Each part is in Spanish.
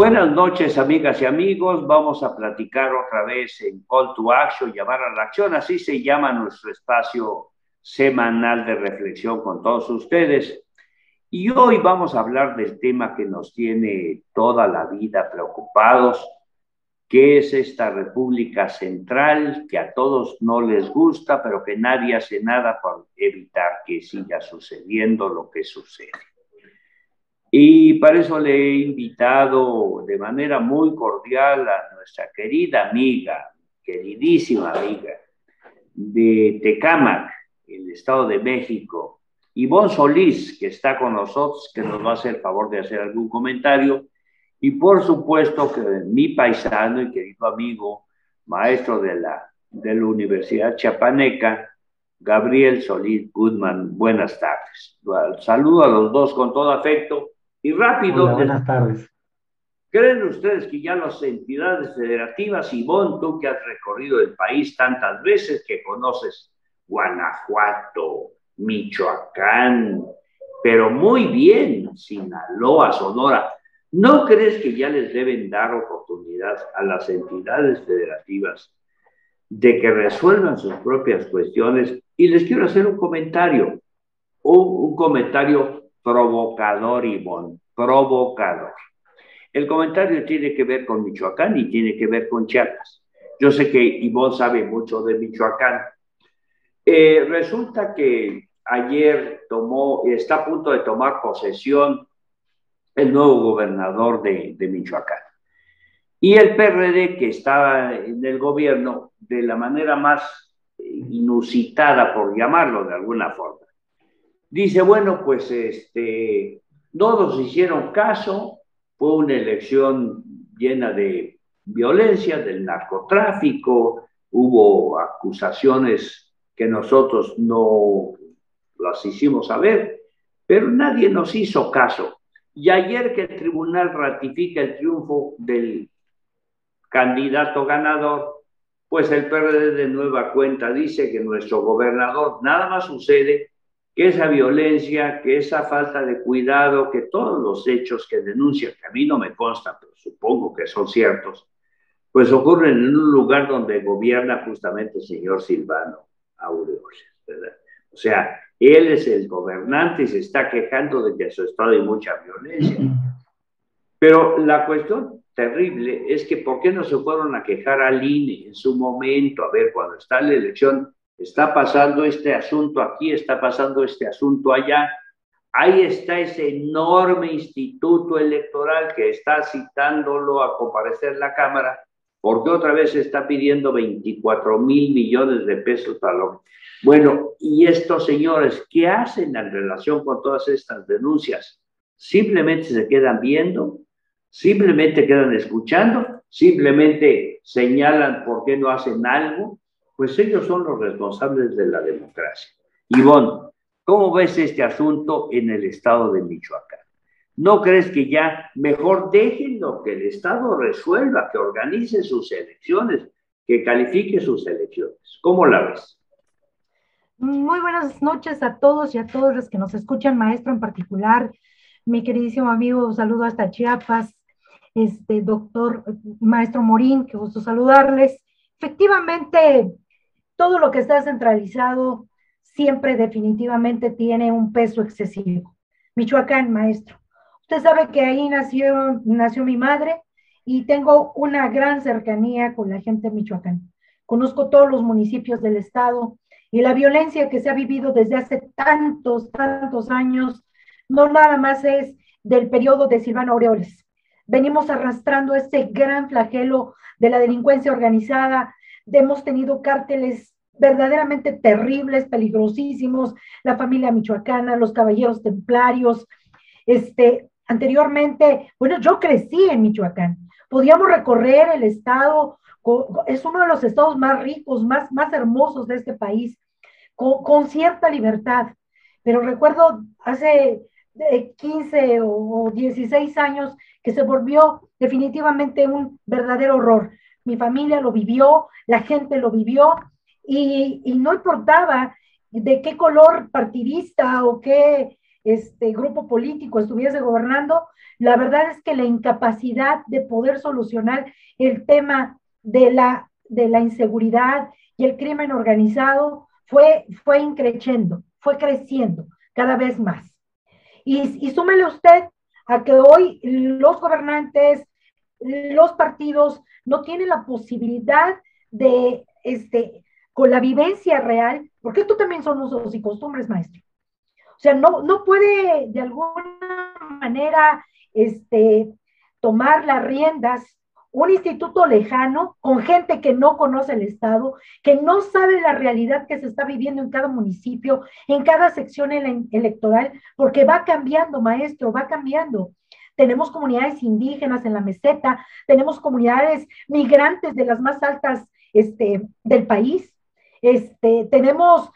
Buenas noches, amigas y amigos. Vamos a platicar otra vez en Call to Action, llamar a la acción. Así se llama nuestro espacio semanal de reflexión con todos ustedes. Y hoy vamos a hablar del tema que nos tiene toda la vida preocupados, que es esta República Central, que a todos no les gusta, pero que nadie hace nada por evitar que siga sucediendo lo que sucede. Y para eso le he invitado de manera muy cordial a nuestra querida amiga, queridísima amiga de Tecámac, el Estado de México, Ivonne Solís, que está con nosotros, que nos va a hacer el favor de hacer algún comentario, y por supuesto que mi paisano y querido amigo, maestro de la, de la Universidad Chapaneca, Gabriel Solís Goodman. Buenas tardes. Saludo a los dos con todo afecto y rápido. buenas tardes. ¿Creen ustedes que ya las entidades federativas, Ivonne, tú que has recorrido el país tantas veces, que conoces Guanajuato, Michoacán, pero muy bien, Sinaloa, Sonora, ¿no crees que ya les deben dar oportunidad a las entidades federativas de que resuelvan sus propias cuestiones? Y les quiero hacer un comentario, un, un comentario provocador, Ivonne, provocador. El comentario tiene que ver con Michoacán y tiene que ver con Chiapas. Yo sé que Ivonne sabe mucho de Michoacán. Eh, resulta que ayer tomó, está a punto de tomar posesión el nuevo gobernador de, de Michoacán. Y el PRD que estaba en el gobierno de la manera más inusitada, por llamarlo de alguna forma, Dice, bueno, pues este, no nos hicieron caso, fue una elección llena de violencia, del narcotráfico, hubo acusaciones que nosotros no las hicimos saber, pero nadie nos hizo caso. Y ayer que el tribunal ratifica el triunfo del candidato ganador, pues el PRD de nueva cuenta dice que nuestro gobernador nada más sucede que esa violencia, que esa falta de cuidado, que todos los hechos que denuncian, que a mí no me constan, pero supongo que son ciertos, pues ocurren en un lugar donde gobierna justamente el señor Silvano Aureoles, ¿verdad? O sea, él es el gobernante y se está quejando de que su estado hay mucha violencia. Pero la cuestión terrible es que ¿por qué no se fueron a quejar al INE en su momento? A ver, cuando está la elección, está pasando este asunto aquí, está pasando este asunto allá. Ahí está ese enorme instituto electoral que está citándolo a comparecer la Cámara, porque otra vez está pidiendo 24 mil millones de pesos para lo... Bueno, y estos señores, ¿qué hacen en relación con todas estas denuncias? Simplemente se quedan viendo, simplemente quedan escuchando, simplemente señalan por qué no hacen algo, pues ellos son los responsables de la democracia. Ivonne, ¿cómo ves este asunto en el estado de Michoacán? ¿No crees que ya mejor déjenlo que el Estado resuelva, que organice sus elecciones, que califique sus elecciones? ¿Cómo la ves? Muy buenas noches a todos y a todos los que nos escuchan, maestro en particular, mi queridísimo amigo, saludo hasta Chiapas, este doctor, maestro Morín, que gusto saludarles. Efectivamente, todo lo que está centralizado siempre definitivamente tiene un peso excesivo. Michoacán, maestro. Usted sabe que ahí nació, nació mi madre y tengo una gran cercanía con la gente de Michoacán. Conozco todos los municipios del estado y la violencia que se ha vivido desde hace tantos, tantos años, no nada más es del periodo de Silvano Aureoles. Venimos arrastrando este gran flagelo de la delincuencia organizada, hemos tenido cárteles verdaderamente terribles, peligrosísimos, la familia michoacana, los caballeros templarios. Este, anteriormente, bueno, yo crecí en Michoacán, podíamos recorrer el estado, es uno de los estados más ricos, más, más hermosos de este país, con, con cierta libertad. Pero recuerdo hace 15 o 16 años que se volvió definitivamente un verdadero horror. Mi familia lo vivió, la gente lo vivió y, no importaba de qué color partidista o qué este grupo político estuviese gobernando, la verdad es que la incapacidad de poder solucionar el tema de la, de la inseguridad y el crimen organizado fue, fue increciendo, fue creciendo cada vez más. Y, y súmele usted a que hoy los gobernantes, los partidos no tienen la posibilidad de, este, con la vivencia real, porque esto también son usos y costumbres, maestro. O sea, no, no puede de alguna manera este, tomar las riendas un instituto lejano con gente que no conoce el Estado, que no sabe la realidad que se está viviendo en cada municipio, en cada sección electoral, porque va cambiando, maestro, va cambiando. Tenemos comunidades indígenas en la meseta, tenemos comunidades migrantes de las más altas este, del país, este, tenemos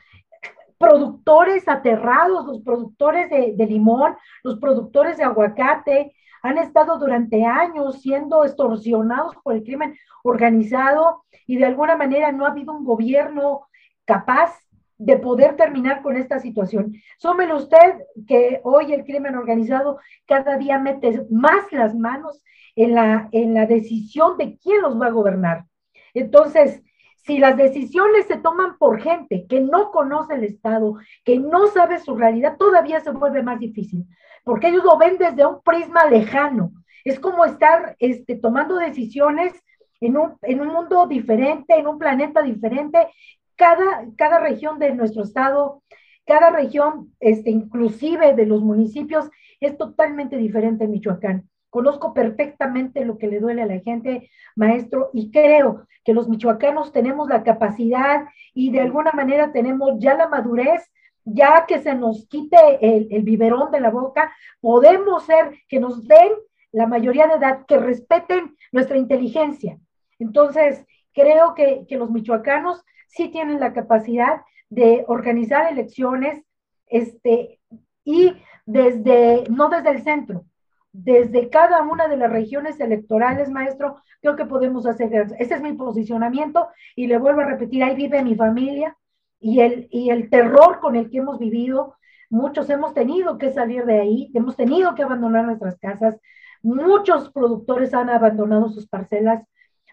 productores aterrados, los productores de, de limón, los productores de aguacate, han estado durante años siendo extorsionados por el crimen organizado y de alguna manera no ha habido un gobierno capaz de poder terminar con esta situación. Sómelo usted que hoy el crimen organizado cada día mete más las manos en la, en la decisión de quién los va a gobernar. Entonces, si las decisiones se toman por gente que no conoce el Estado, que no sabe su realidad, todavía se vuelve más difícil porque ellos lo ven desde un prisma lejano. Es como estar este, tomando decisiones en un, en un mundo diferente, en un planeta diferente. Cada, cada región de nuestro estado, cada región, este, inclusive de los municipios, es totalmente diferente en Michoacán. Conozco perfectamente lo que le duele a la gente, maestro, y creo que los michoacanos tenemos la capacidad y de alguna manera tenemos ya la madurez ya que se nos quite el, biberón de la boca, podemos ser que nos den la mayoría de edad, que respeten nuestra inteligencia. Entonces, creo que, los michoacanos sí tienen la capacidad de organizar elecciones este, y desde, no desde el centro, desde cada una de las regiones electorales, maestro, creo que podemos hacer. Ese es mi posicionamiento y le vuelvo a repetir, ahí vive mi familia, y el, y el terror con el que hemos vivido, muchos hemos tenido que salir de ahí, hemos tenido que abandonar nuestras casas, muchos productores han abandonado sus parcelas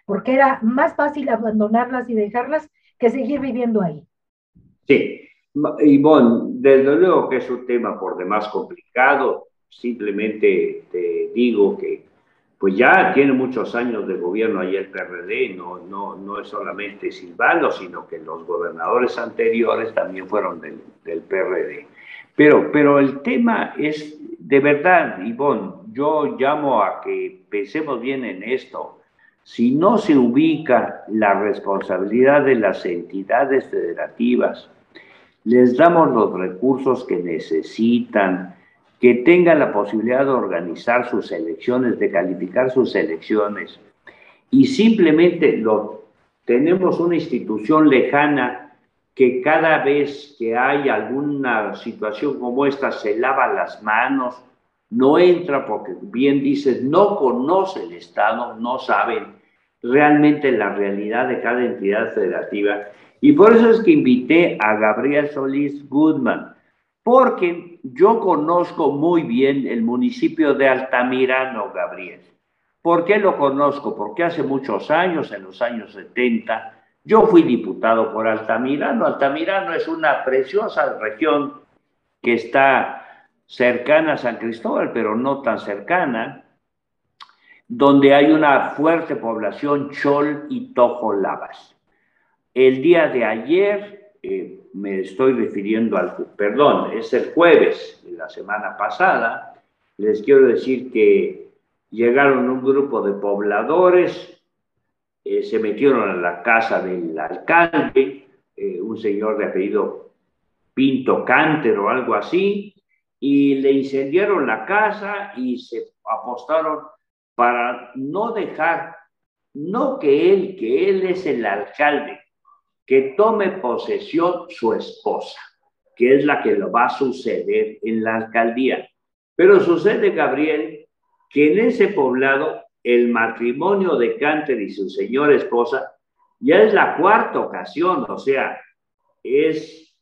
porque era más fácil abandonarlas y dejarlas que seguir viviendo ahí. Sí, Ivonne, desde luego que es un tema por demás complicado, simplemente te digo que pues ya tiene muchos años de gobierno ahí el PRD, no, no, no es solamente Silvano, sino que los gobernadores anteriores también fueron del, del PRD. Pero, pero el tema es, de verdad, Ivonne, yo llamo a que pensemos bien en esto. Si no se ubica la responsabilidad de las entidades federativas, les damos los recursos que necesitan, que tengan la posibilidad de organizar sus elecciones, de calificar sus elecciones, y simplemente lo, tenemos una institución lejana que cada vez que hay alguna situación como esta se lava las manos, no entra porque bien dices, no conoce el Estado, no saben realmente la realidad de cada entidad federativa. Y por eso es que invité a Gabriel Solís Goodman, porque yo conozco muy bien el municipio de Altamirano, Gabriel. ¿Por qué lo conozco? Porque hace muchos años, en los años 70, yo fui diputado por Altamirano. Altamirano es una preciosa región que está cercana a San Cristóbal, pero no tan cercana, donde hay una fuerte población chol y tojolabas. El día de ayer, eh, me estoy refiriendo al, perdón, es el jueves de la semana pasada, les quiero decir que llegaron un grupo de pobladores, eh, se metieron a la casa del alcalde, eh, un señor de apellido Pinto Canter o algo así, y le incendiaron la casa y se apostaron para no dejar, no que él, que él es el alcalde, que tome posesión su esposa, que es la que lo va a suceder en la alcaldía. Pero sucede, Gabriel, que en ese poblado el matrimonio de Canter y su señora esposa ya es la cuarta ocasión, o sea, es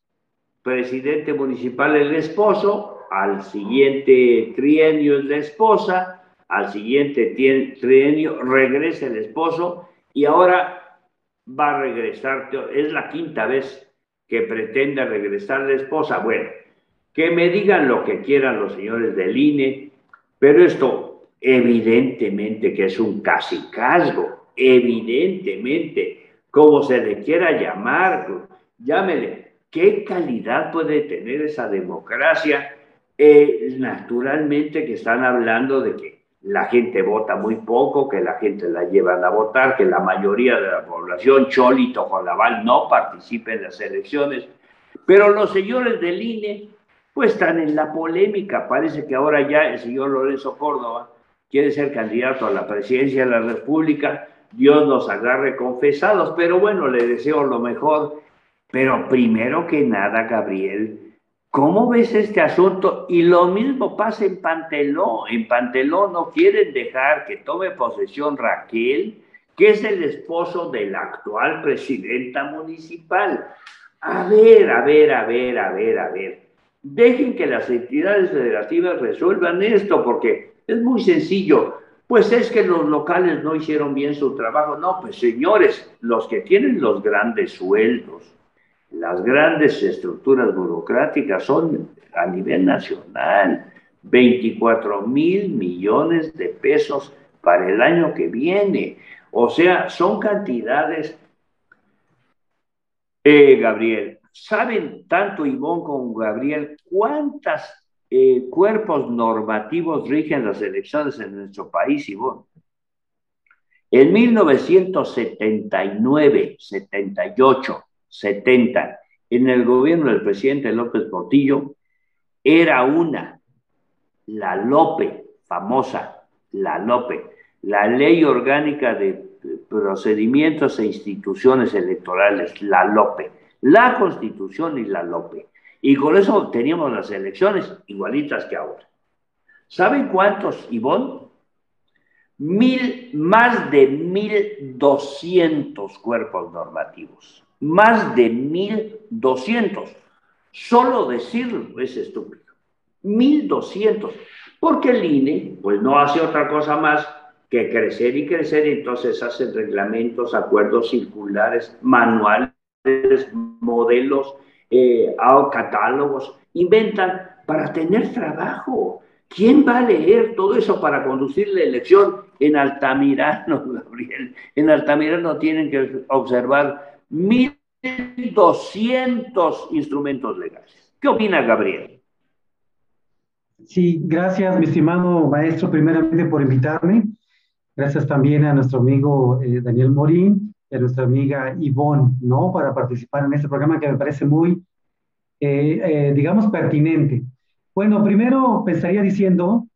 presidente municipal el esposo al siguiente trienio es la esposa, al siguiente trienio regresa el esposo y ahora va a regresar, es la quinta vez que pretende regresar la esposa. Bueno, que me digan lo que quieran los señores del INE, pero esto evidentemente que es un casicazgo, evidentemente, como se le quiera llamar, llámele, ¿qué calidad puede tener esa democracia? Eh, naturalmente que están hablando de que la gente vota muy poco, que la gente la llevan a votar, que la mayoría de la población, Cholito con no participa en las elecciones. Pero los señores del INE, pues están en la polémica. Parece que ahora ya el señor Lorenzo Córdoba quiere ser candidato a la presidencia de la República. Dios nos agarre confesados, pero bueno, le deseo lo mejor. Pero primero que nada, Gabriel, ¿Cómo ves este asunto? Y lo mismo pasa en Panteló. En Panteló no quieren dejar que tome posesión Raquel, que es el esposo de la actual presidenta municipal. A ver, a ver, a ver, a ver, a ver. Dejen que las entidades federativas resuelvan esto, porque es muy sencillo. Pues es que los locales no hicieron bien su trabajo. No, pues señores, los que tienen los grandes sueldos, las grandes estructuras burocráticas son a nivel nacional 24 mil millones de pesos para el año que viene. O sea, son cantidades. Eh, Gabriel, ¿saben tanto Ivón como Gabriel cuántos eh, cuerpos normativos rigen las elecciones en nuestro país, Ivón? En 1979, 78, 70, en el gobierno del presidente López Portillo, era una, la LOPE, famosa, la LOPE, la Ley Orgánica de Procedimientos e Instituciones Electorales, la LOPE, la Constitución y la LOPE. Y con eso teníamos las elecciones igualitas que ahora. ¿Saben cuántos, Ivonne? Mil, más de mil doscientos cuerpos normativos más de 1.200. Solo decirlo es estúpido. 1.200. Porque el INE, pues no hace otra cosa más que crecer y crecer, entonces hacen reglamentos, acuerdos circulares, manuales, modelos, eh, catálogos, inventan para tener trabajo. ¿Quién va a leer todo eso para conducir la elección? En Altamirano, Gabriel. En Altamirano tienen que observar 1.200 instrumentos legales. ¿Qué opina Gabriel? Sí, gracias, mi estimado maestro, primeramente por invitarme. Gracias también a nuestro amigo eh, Daniel Morín y a nuestra amiga Ivonne, ¿no? Para participar en este programa que me parece muy, eh, eh, digamos, pertinente. Bueno, primero pensaría diciendo,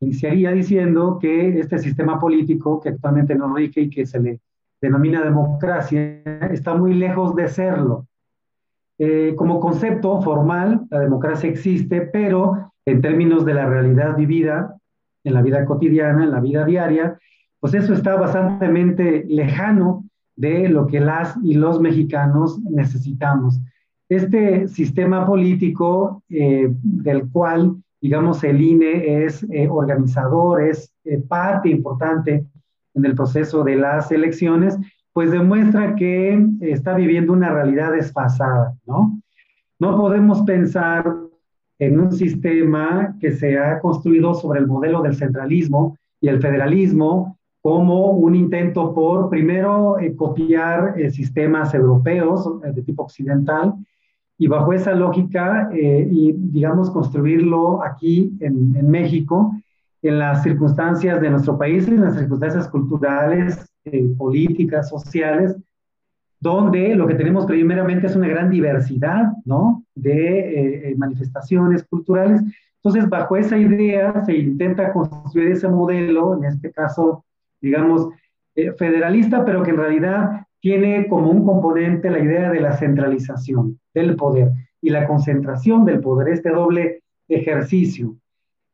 iniciaría diciendo que este sistema político que actualmente nos rige y que se le denomina democracia, está muy lejos de serlo. Eh, como concepto formal, la democracia existe, pero en términos de la realidad vivida, en la vida cotidiana, en la vida diaria, pues eso está bastante lejano de lo que las y los mexicanos necesitamos. Este sistema político eh, del cual, digamos, el INE es eh, organizador, es parte importante en el proceso de las elecciones, pues demuestra que está viviendo una realidad desfasada, ¿no? No podemos pensar en un sistema que se ha construido sobre el modelo del centralismo y el federalismo como un intento por, primero, eh, copiar eh, sistemas europeos eh, de tipo occidental y bajo esa lógica, y digamos, construirlo aquí en, en México en las circunstancias de nuestro país, en las circunstancias culturales, eh, políticas, sociales, donde lo que tenemos primeramente es una gran diversidad, ¿no? De eh, eh, manifestaciones culturales. Entonces, bajo esa idea se intenta construir ese modelo, en este caso, digamos, federalista, pero que en realidad tiene como un componente la idea de la centralización del poder y la concentración del poder, este doble ejercicio eh,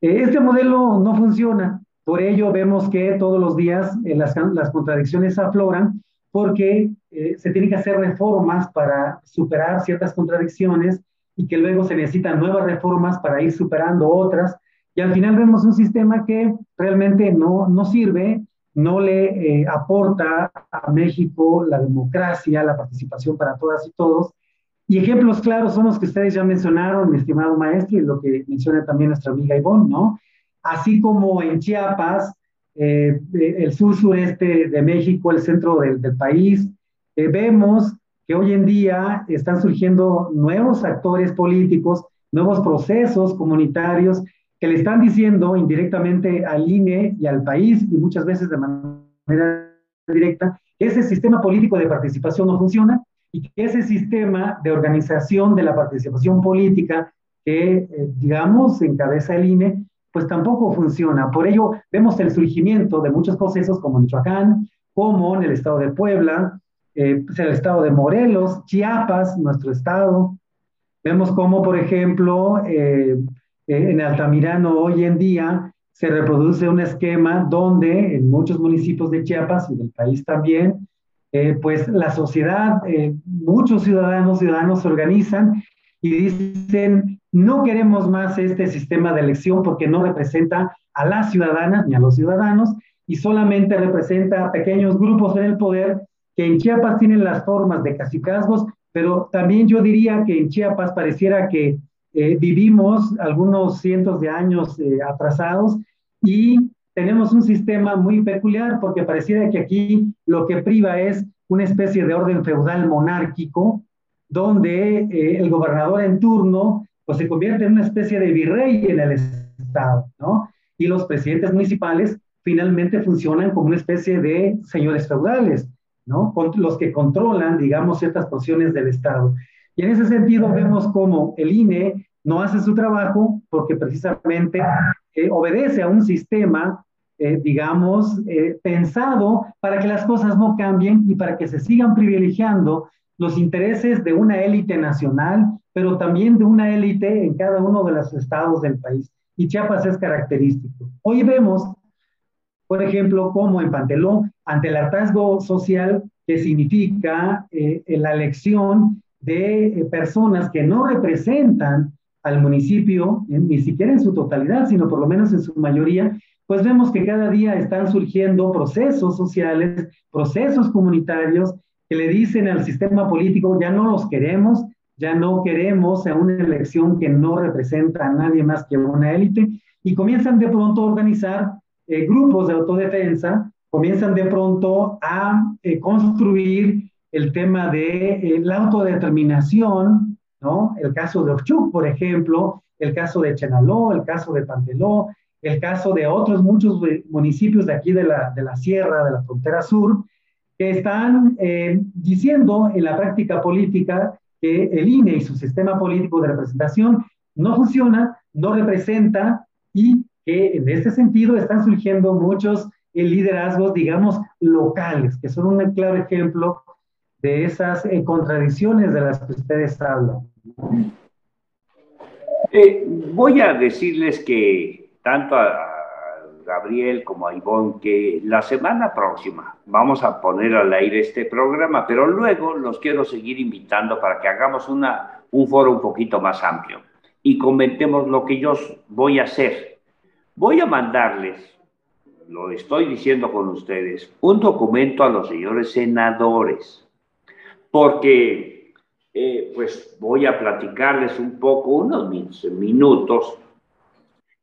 este modelo no funciona, por ello vemos que todos los días eh, las, las, contradicciones afloran porque eh, se tienen que hacer reformas para superar ciertas contradicciones y que luego se necesitan nuevas reformas para ir superando otras. Y al final vemos un sistema que realmente no, no sirve, no le eh, aporta a México la democracia, la participación para todas y todos. Y ejemplos claros son los que ustedes ya mencionaron, mi estimado maestro, y lo que menciona también nuestra amiga Ivonne, ¿no? Así como en Chiapas, eh, el sur-sureste de México, el centro del, del país, eh, vemos que hoy en día están surgiendo nuevos actores políticos, nuevos procesos comunitarios que le están diciendo indirectamente al INE y al país, y muchas veces de manera directa, ese sistema político de participación no funciona y ese sistema de organización de la participación política que, eh, digamos, encabeza el INE, pues tampoco funciona. Por ello, vemos el surgimiento de muchos procesos como en Michoacán, como en el estado de Puebla, eh, pues el estado de Morelos, Chiapas, nuestro estado. Vemos cómo, por ejemplo, eh, eh, en Altamirano hoy en día se reproduce un esquema donde en muchos municipios de Chiapas y del país también, pues la sociedad, muchos ciudadanos, ciudadanos se organizan y dicen, no queremos más este sistema de elección porque no representa a las ciudadanas ni a los ciudadanos y solamente representa a pequeños grupos en el poder que en Chiapas tienen las formas de casicazgos, pero también yo diría que en Chiapas pareciera que eh, vivimos algunos cientos de años eh, atrasados y tenemos un sistema muy peculiar porque pareciera que aquí lo que priva es una especie de orden feudal monárquico, donde eh, el gobernador en turno pues, se convierte en una especie de virrey en el Estado, ¿no? Y los presidentes municipales finalmente funcionan como una especie de señores feudales. ¿no? los que controlan, digamos, ciertas porciones del Estado. Y en ese sentido vemos cómo el INE no hace su trabajo porque precisamente eh, obedece a un sistema, eh, digamos, eh, pensado para que las cosas no cambien y para que se sigan privilegiando los intereses de una élite nacional, pero también de una élite en cada uno de los estados del país. Y Chiapas es característico. Hoy vemos por ejemplo, como en Pantelón, ante el hartazgo social que significa eh, la elección de eh, personas que no representan al municipio, eh, ni siquiera en su totalidad, sino por lo menos en su mayoría, pues vemos que cada día están surgiendo procesos sociales, procesos comunitarios que le dicen al sistema político, ya no los queremos, ya no queremos a una elección que no representa a nadie más que una élite, y comienzan de pronto a organizar eh, grupos de autodefensa comienzan de pronto a eh, construir el tema de eh, la autodeterminación, ¿no? El caso de Ochuc, por ejemplo, el caso de Chenaló, el caso de Panteló, el caso de otros muchos municipios de aquí de la, de la sierra, de la frontera sur, que están diciendo en la práctica política que el INE y su sistema político de representación no funciona, no representa y que en este sentido están surgiendo muchos eh, liderazgos, digamos, locales, que son un claro ejemplo de esas eh, contradicciones de las que ustedes hablan. Eh, voy a decirles que tanto a Gabriel como a Ivonne que la semana próxima vamos a poner al aire este programa, pero luego los quiero seguir invitando para que hagamos una, un foro un poquito más amplio y comentemos lo que yo voy a hacer. Voy a mandarles, lo estoy diciendo con ustedes, un documento a los señores senadores, porque eh, pues voy a platicarles un poco, unos minutos,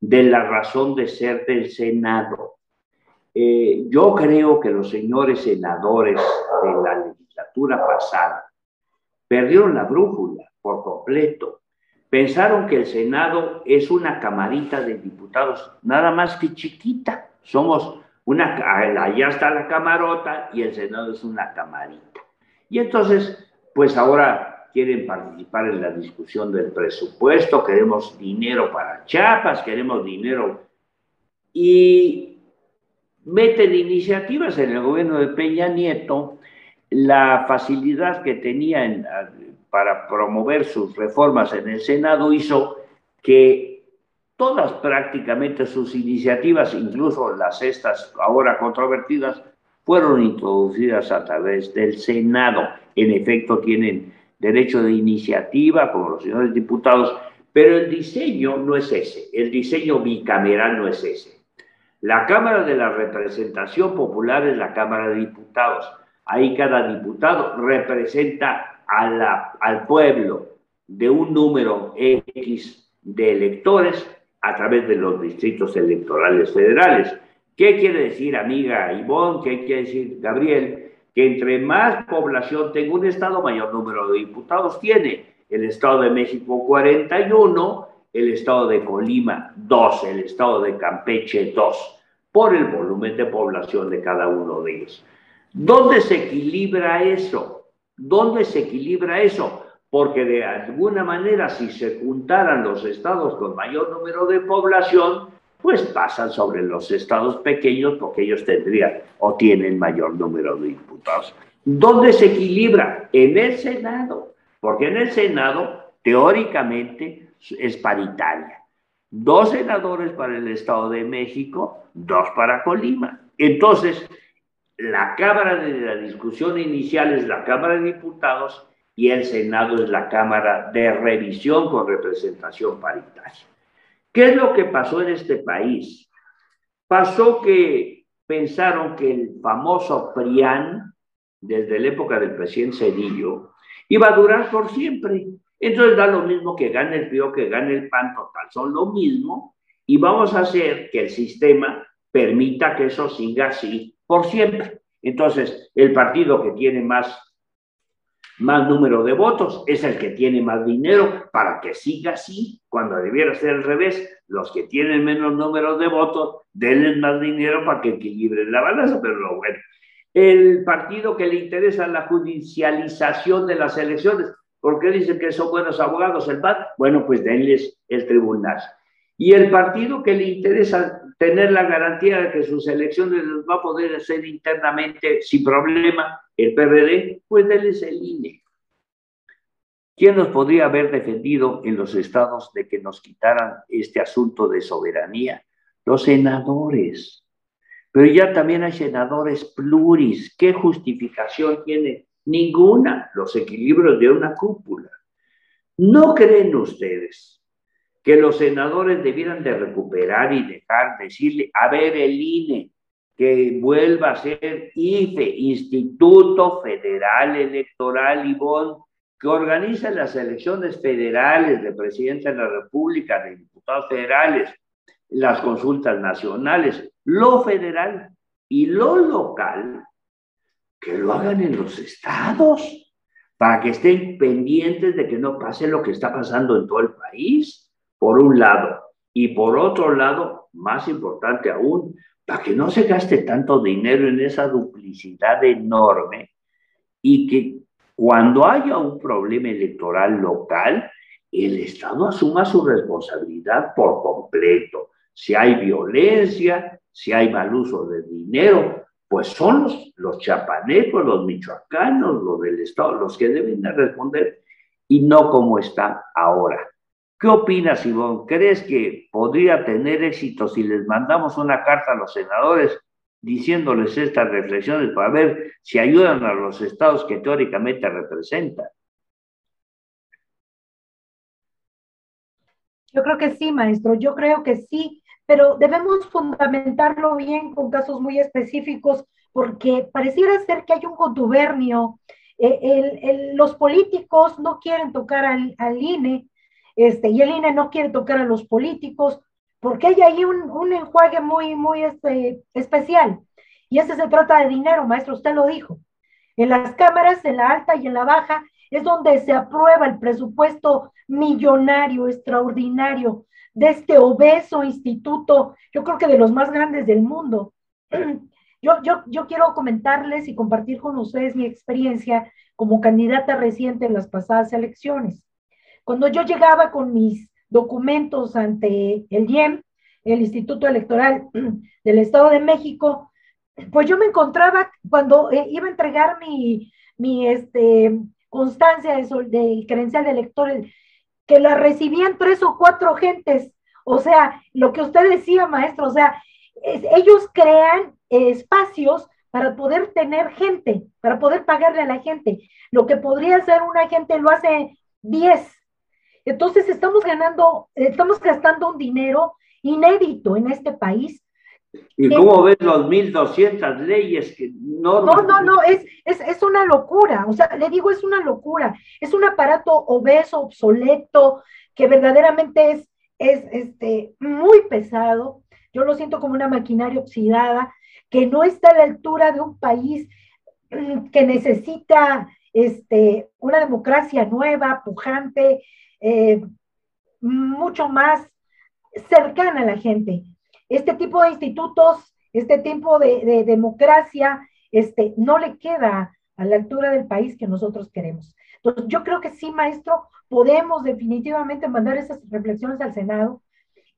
de la razón de ser del Senado. Eh, yo creo que los señores senadores de la legislatura pasada perdieron la brújula por completo pensaron que el Senado es una camarita de diputados, nada más que chiquita. Somos una, allá está la camarota y el Senado es una camarita. Y entonces, pues ahora quieren participar en la discusión del presupuesto, queremos dinero para Chiapas, queremos dinero. Y meten iniciativas en el gobierno de Peña Nieto, la facilidad que tenía en, para promover sus reformas en el Senado hizo que todas prácticamente sus iniciativas, incluso las estas ahora controvertidas, fueron introducidas a través del Senado. En efecto, tienen derecho de iniciativa, como los señores diputados, pero el diseño no es ese, el diseño bicameral no es ese. La Cámara de la Representación Popular es la Cámara de Diputados. Ahí cada diputado representa a la, al pueblo de un número X de electores a través de los distritos electorales federales. ¿Qué quiere decir, amiga Ivonne? ¿Qué quiere decir, Gabriel? Que entre más población tenga un estado, mayor número de diputados tiene. El Estado de México 41, el Estado de Colima 2, el Estado de Campeche 2, por el volumen de población de cada uno de ellos. ¿Dónde se equilibra eso? ¿Dónde se equilibra eso? porque de alguna manera si se juntaran los estados con mayor número de población, pues pasan sobre los estados pequeños porque ellos tendrían o tienen mayor número de diputados. ¿Dónde se equilibra? En el Senado, porque en el Senado teóricamente es paritaria. Dos senadores para el Estado de México, dos para Colima. Entonces, la Cámara de la discusión inicial es la Cámara de Diputados y el Senado es la Cámara de Revisión con representación paritaria. ¿Qué es lo que pasó en este país? Pasó que pensaron que el famoso PRIAN, desde la época del presidente Cedillo, iba a durar por siempre. Entonces da lo mismo que gane el PRI que gane el PAN, total, son lo mismo, y vamos a hacer que el sistema permita que eso siga así por siempre. Entonces, el partido que tiene más más número de votos es el que tiene más dinero para que siga así, cuando debiera ser al revés, los que tienen menos número de votos, denles más dinero para que equilibren la balanza, pero lo bueno. El partido que le interesa la judicialización de las elecciones, ¿por qué dicen que son buenos abogados el PAN? Bueno, pues denles el tribunal. Y el partido que le interesa tener la garantía de que sus elecciones las va a poder hacer internamente sin problema, el PRD, pues denles el INE. ¿Quién nos podría haber defendido en los estados de que nos quitaran este asunto de soberanía? Los senadores. Pero ya también hay senadores pluris. ¿Qué justificación tiene? Ninguna. Los equilibrios de una cúpula. ¿No creen ustedes que los senadores debieran de recuperar y dejar, decirle, a ver, el INE, que vuelva a ser IFE, Instituto Federal Electoral Ivonne, que organiza las elecciones federales de presidente de la República, de diputados federales, las consultas nacionales, lo federal y lo local, que lo hagan en los estados, para que estén pendientes de que no pase lo que está pasando en todo el país por un lado. Y por otro lado, más importante aún, para que no se gaste tanto dinero en esa duplicidad enorme y que cuando haya un problema electoral local, el Estado asuma su responsabilidad por completo. Si hay violencia, si hay mal uso de dinero, pues son los, los chapanecos, los michoacanos, los del Estado, los que deben de responder y no como está ahora. ¿Qué opinas, Ivonne? ¿Crees que podría tener éxito si les mandamos una carta a los senadores diciéndoles estas reflexiones para ver si ayudan a los estados que teóricamente representan? Yo creo que sí, maestro, yo creo que sí, pero debemos fundamentarlo bien con casos muy específicos porque pareciera ser que hay un contubernio. Eh, los políticos no quieren tocar al, al INE este, y el INE no quiere tocar a los políticos, porque hay ahí un, enjuague muy, muy este, especial. Y ese se trata de dinero, maestro, usted lo dijo. En las cámaras, en la alta y en la baja, es donde se aprueba el presupuesto millonario, extraordinario, de este obeso instituto, yo creo que de los más grandes del mundo. Yo, yo, yo quiero comentarles y compartir con ustedes mi experiencia como candidata reciente en las pasadas elecciones. Cuando yo llegaba con mis documentos ante el IEM, el Instituto Electoral del Estado de México, pues yo me encontraba cuando eh, iba a entregar mi, mi este, constancia de, de credencial de elector, que la recibían tres o cuatro gentes. O sea, lo que usted decía, maestro, o sea, ellos crean espacios para poder tener gente, para poder pagarle a la gente. Lo que podría ser una gente lo hace 10. Entonces estamos ganando, estamos gastando un dinero inédito en este país. ¿Y cómo ves los 1.200 leyes que no... No, no, no, es, es, es una locura. O sea, le digo, es una locura. Es un aparato obeso, obsoleto, que verdaderamente es, es este, muy pesado. Yo lo siento como una maquinaria oxidada que no está a la altura de un país mm, que necesita este, una democracia nueva, pujante, eh, mucho más cercana a la gente. Este tipo de institutos, este tipo de, democracia, este, no le queda a la altura del país que nosotros queremos. Entonces, yo creo que sí, maestro, podemos definitivamente mandar esas reflexiones al Senado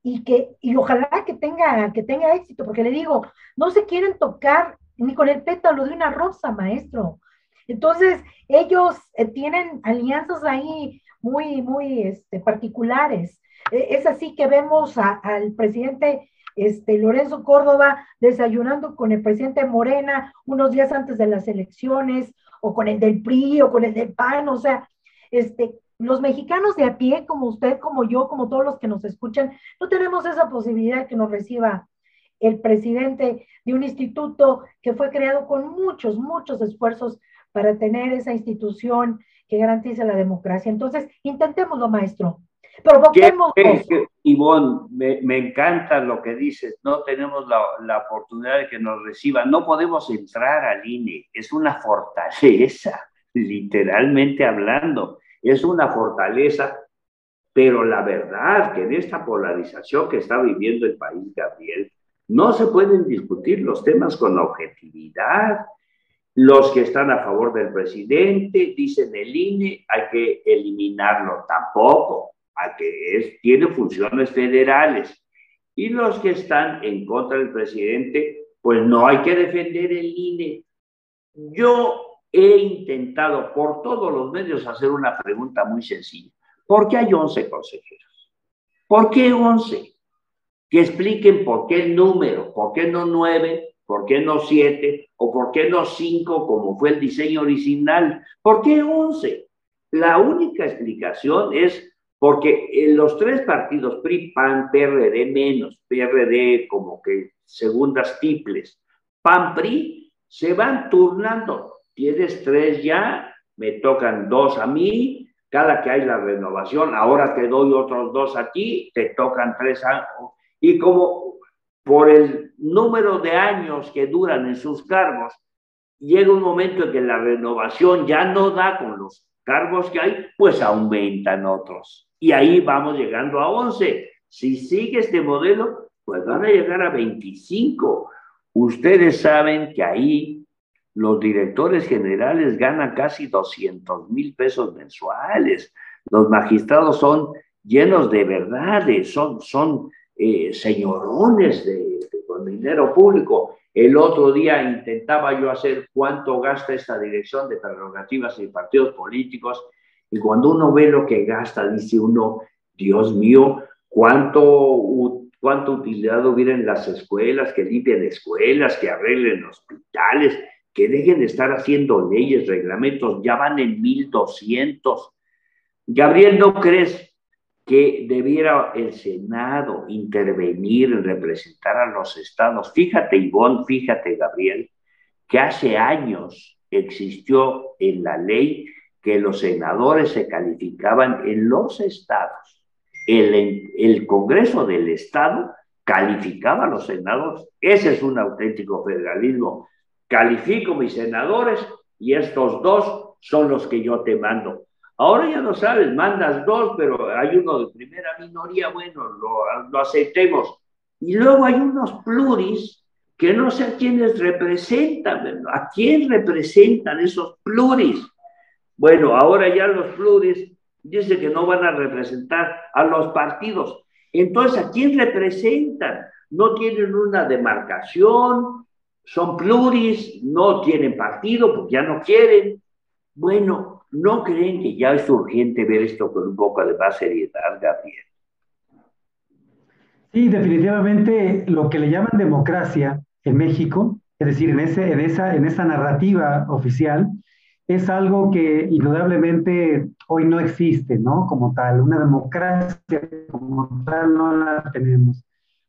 y que y ojalá que tenga que tenga éxito, porque le digo, no se quieren tocar ni con el pétalo de una rosa, maestro. Entonces, ellos eh, tienen alianzas ahí muy, muy este, particulares. E, es así que vemos al presidente este, Lorenzo Córdoba desayunando con el presidente Morena unos días antes de las elecciones, o con el del PRI, o con el del PAN, o sea, este, los mexicanos de a pie, como usted, como yo, como todos los que nos escuchan, no tenemos esa posibilidad que nos reciba el presidente de un instituto que fue creado con muchos, muchos esfuerzos para tener esa institución que garantice la democracia. Entonces, intentémoslo, maestro. Provoquemos. Ivonne, me, me, encanta lo que dices. No tenemos la, la, oportunidad de que nos reciban. No podemos entrar al INE. Es una fortaleza, literalmente hablando es una fortaleza, pero la verdad que en esta polarización que está viviendo el país, Gabriel, no se pueden discutir los temas con objetividad. Los que están a favor del presidente dicen el INE hay que eliminarlo tampoco, a que es, tiene funciones federales. Y los que están en contra del presidente, pues no hay que defender el INE. Yo he intentado por todos los medios hacer una pregunta muy sencilla. ¿Por qué hay 11 consejeros? ¿Por qué 11? Que expliquen por qué el número, por qué no 9, por qué no 7 o por qué no 5 como fue el diseño original. ¿Por qué 11? La única explicación es porque en los tres partidos, PRI, PAN, PRD menos, PRD como que segundas tiples, PAN, PRI, se van turnando tienes tres ya, me tocan dos a mí, cada que hay la renovación, ahora te doy otros dos a ti, te tocan tres a... Y como por el número de años que duran en sus cargos, llega un momento en que la renovación ya no da con los cargos que hay, pues aumentan otros. Y ahí vamos llegando a 11. Si sigue este modelo, pues van a llegar a 25. Ustedes saben que ahí los directores generales ganan casi 200 mil pesos mensuales. Los magistrados son llenos de verdades, son, son eh, señorones de, con dinero público. El otro día intentaba yo hacer cuánto gasta esta dirección de prerrogativas y partidos políticos y cuando uno ve lo que gasta, dice uno, Dios mío, cuánto, cuánto utilidad hubiera en las escuelas, que limpien escuelas, que arreglen hospitales, que dejen de estar haciendo leyes, reglamentos, ya van en 1200. Gabriel, ¿no crees que debiera el Senado intervenir en representar a los estados? Fíjate, Ivonne, fíjate, Gabriel, que hace años existió en la ley que los senadores se calificaban en los estados. El, el Congreso del Estado calificaba a los senadores. Ese es un auténtico federalismo califico mis senadores y estos dos son los que yo te mando. Ahora ya no sabes, mandas dos, pero hay uno de primera minoría, bueno, lo, aceptemos. Y luego hay unos pluris que no sé a quiénes representan, ¿a quién representan esos pluris? Bueno, ahora ya los pluris dice que no van a representar a los partidos. Entonces, ¿a quién representan? No tienen una demarcación, son pluris, no tienen partido porque ya no quieren. Bueno, ¿no creen que ya es urgente ver esto con un poco de más seriedad, Gabriel? Sí, definitivamente lo que le llaman democracia en México es decir, en, ese, en, esa, en esa narrativa oficial, es algo que indudablemente hoy no existe, ¿no? Como tal, una democracia como tal no la tenemos.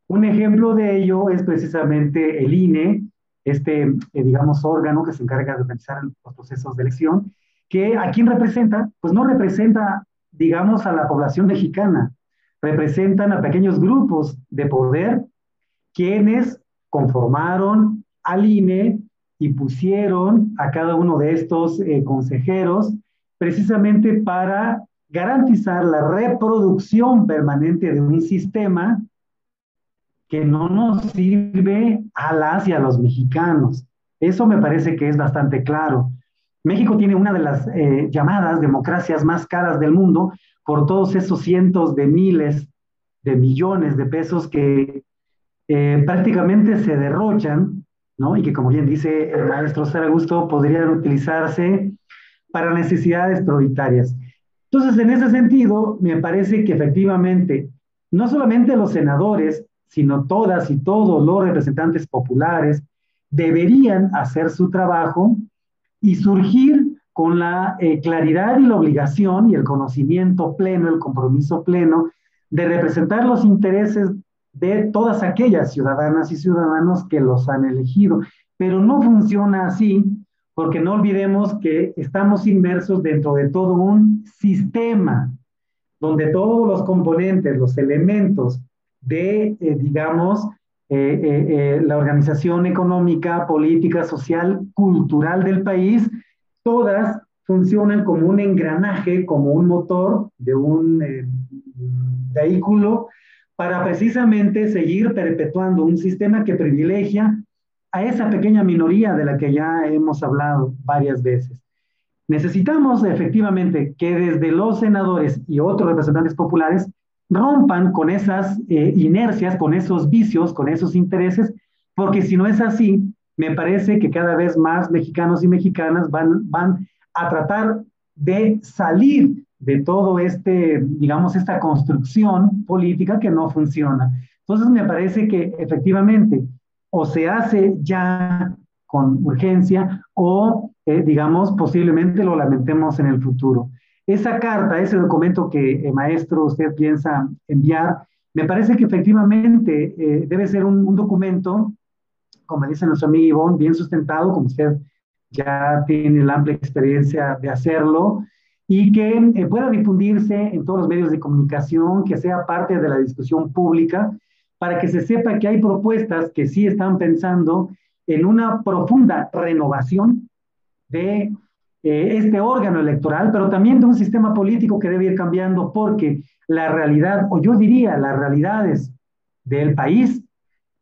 Un ejemplo de ello es precisamente el INE, este, eh, digamos, órgano que se encarga de organizar los procesos de elección, que a quién representa, pues no representa, digamos, a la población mexicana, representan a pequeños grupos de poder quienes conformaron al INE y pusieron a cada uno de estos eh, consejeros precisamente para garantizar la reproducción permanente de un sistema que no nos sirve a las y a los mexicanos. Eso me parece que es bastante claro. México tiene una de las eh, llamadas democracias más caras del mundo por todos esos cientos de miles de millones de pesos que eh, prácticamente se derrochan, ¿no? Y que como bien dice el maestro Saragusto, podrían utilizarse para necesidades prioritarias. Entonces, en ese sentido, me parece que efectivamente, no solamente los senadores, sino todas y todos los representantes populares deberían hacer su trabajo y surgir con la eh, claridad y la obligación y el conocimiento pleno, el compromiso pleno de representar los intereses de todas aquellas ciudadanas y ciudadanos que los han elegido. Pero no funciona así porque no olvidemos que estamos inmersos dentro de todo un sistema donde todos los componentes, los elementos de, eh, digamos, eh, eh, la organización económica, política, social, cultural del país, todas funcionan como un engranaje, como un motor de un vehículo para precisamente seguir perpetuando un sistema que privilegia a esa pequeña minoría de la que ya hemos hablado varias veces. Necesitamos efectivamente que desde los senadores y otros representantes populares rompan con esas eh, inercias, con esos vicios, con esos intereses, porque si no es así, me parece que cada vez más mexicanos y mexicanas van, van a tratar de salir de todo este, digamos, esta construcción política que no funciona. Entonces me parece que efectivamente o se hace ya con urgencia o, eh, digamos, posiblemente lo lamentemos en el futuro. Esa carta, ese documento que, eh, maestro, usted piensa enviar, me parece que efectivamente eh, debe ser un, documento, como dice nuestro amigo Ivonne, bien sustentado, como usted ya tiene la amplia experiencia de hacerlo, y que eh, pueda difundirse en todos los medios de comunicación, que sea parte de la discusión pública, para que se sepa que hay propuestas que sí están pensando en una profunda renovación de eh, este órgano electoral, pero también de un sistema político que debe ir cambiando porque la realidad, o yo diría las realidades del país,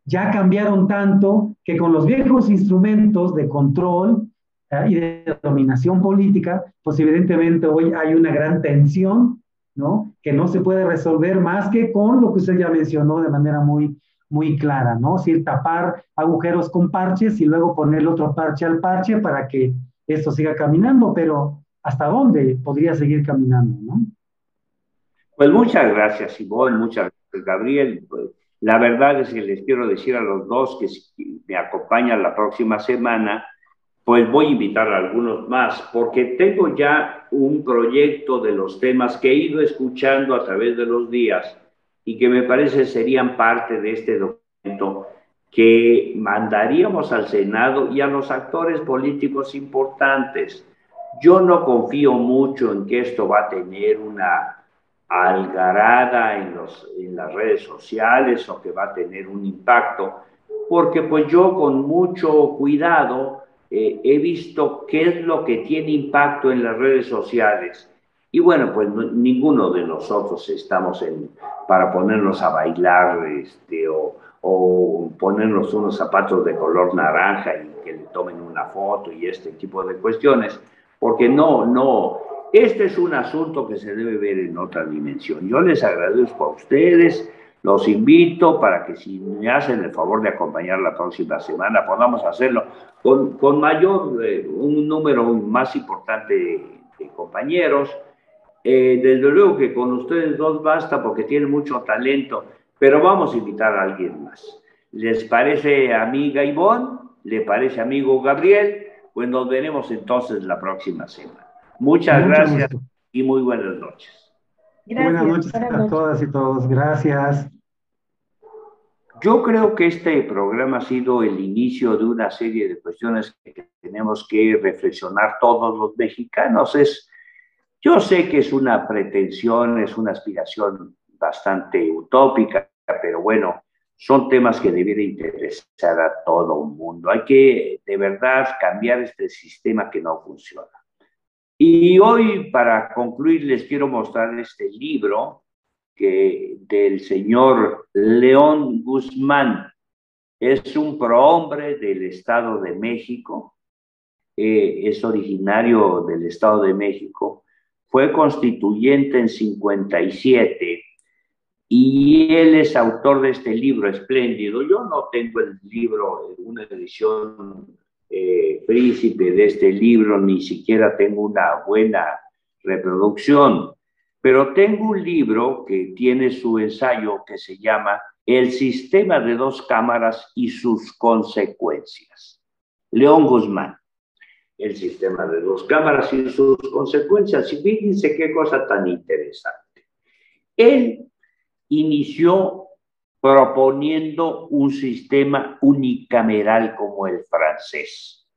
ya cambiaron tanto que con los viejos instrumentos de control ¿eh? y de dominación política, pues evidentemente hoy hay una gran tensión, ¿no? Que no se puede resolver más que con lo que usted ya mencionó de manera muy, muy clara, ¿no? Es tapar agujeros con parches y luego poner otro parche al parche para que esto siga caminando, pero ¿hasta dónde podría seguir caminando? ¿no? Pues muchas gracias, Ivonne, muchas gracias, Gabriel. Pues, la verdad es que les quiero decir a los dos que si me acompañan la próxima semana, pues voy a invitar a algunos más, porque tengo ya un proyecto de los temas que he ido escuchando a través de los días y que me parece serían parte de este documento que mandaríamos al Senado y a los actores políticos importantes. Yo no confío mucho en que esto va a tener una algarada en, los, en las redes sociales o que va a tener un impacto, porque pues yo con mucho cuidado eh, he visto qué es lo que tiene impacto en las redes sociales. Y bueno, pues ninguno de nosotros estamos en, para ponernos a bailar este, o, o ponernos unos zapatos de color naranja y que le tomen una foto y este tipo de cuestiones, porque no, no, este es un asunto que se debe ver en otra dimensión. Yo les agradezco a ustedes, los invito para que si me hacen el favor de acompañar la próxima semana, podamos hacerlo con, con mayor, eh, un número más importante de, compañeros. Eh, desde luego que con ustedes dos basta porque tienen mucho talento pero vamos a invitar a alguien más. ¿Les parece, amiga Ivonne? ¿Le parece, amigo Gabriel? Pues nos veremos entonces la próxima semana. Muchas gracias y muy buenas noches. buenas noches a todas y todos. Gracias. Yo creo que este programa ha sido el inicio de una serie de cuestiones que tenemos que reflexionar todos los mexicanos. Es, yo sé que es una pretensión, es una aspiración bastante utópica, pero bueno, son temas que deberían interesar a todo el mundo. Hay que de verdad cambiar este sistema que no funciona. Y hoy, para concluir, les quiero mostrar este libro que, del señor León Guzmán. Es un prohombre del Estado de México, eh, es originario del Estado de México, fue constituyente en 57 y él es autor de este libro espléndido. Yo no tengo el libro, una edición eh, príncipe de este libro, ni siquiera tengo una buena reproducción, pero tengo un libro que tiene su ensayo que se llama El sistema de dos cámaras y sus consecuencias. León Guzmán. El sistema de dos cámaras y sus consecuencias. Y fíjense qué cosa tan interesante. Él inició proponiendo un sistema unicameral como el francés.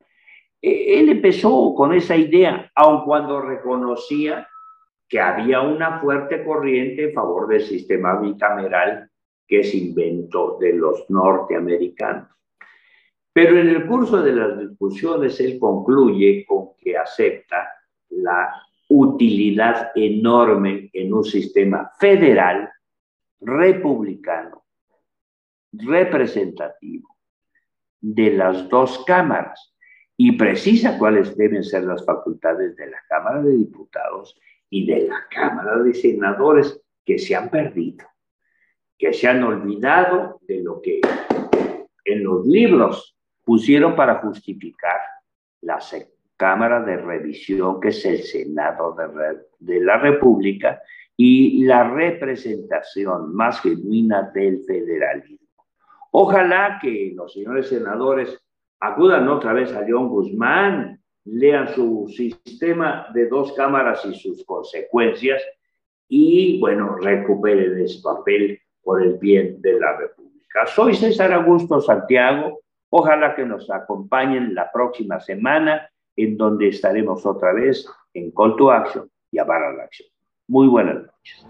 E, él empezó con esa idea, aun cuando reconocía que había una fuerte corriente en favor del sistema bicameral que es invento de los norteamericanos. Pero en el curso de las discusiones él concluye con que acepta la utilidad enorme en un sistema federal republicano, representativo de las dos cámaras y precisa cuáles deben ser las facultades de la Cámara de Diputados y de la Cámara de Senadores que se han perdido, que se han olvidado de lo que en los libros pusieron para justificar la Cámara de Revisión, que es el Senado de, de la República, y la representación más genuina del federalismo. Ojalá que los señores senadores acudan otra vez a León Guzmán, lean su sistema de dos cámaras y sus consecuencias y, bueno, recuperen ese papel por el bien de la República. Soy César Augusto Santiago. Ojalá que nos acompañen la próxima semana en donde estaremos otra vez en Call to Action y a la Acción. Muy buenas noches.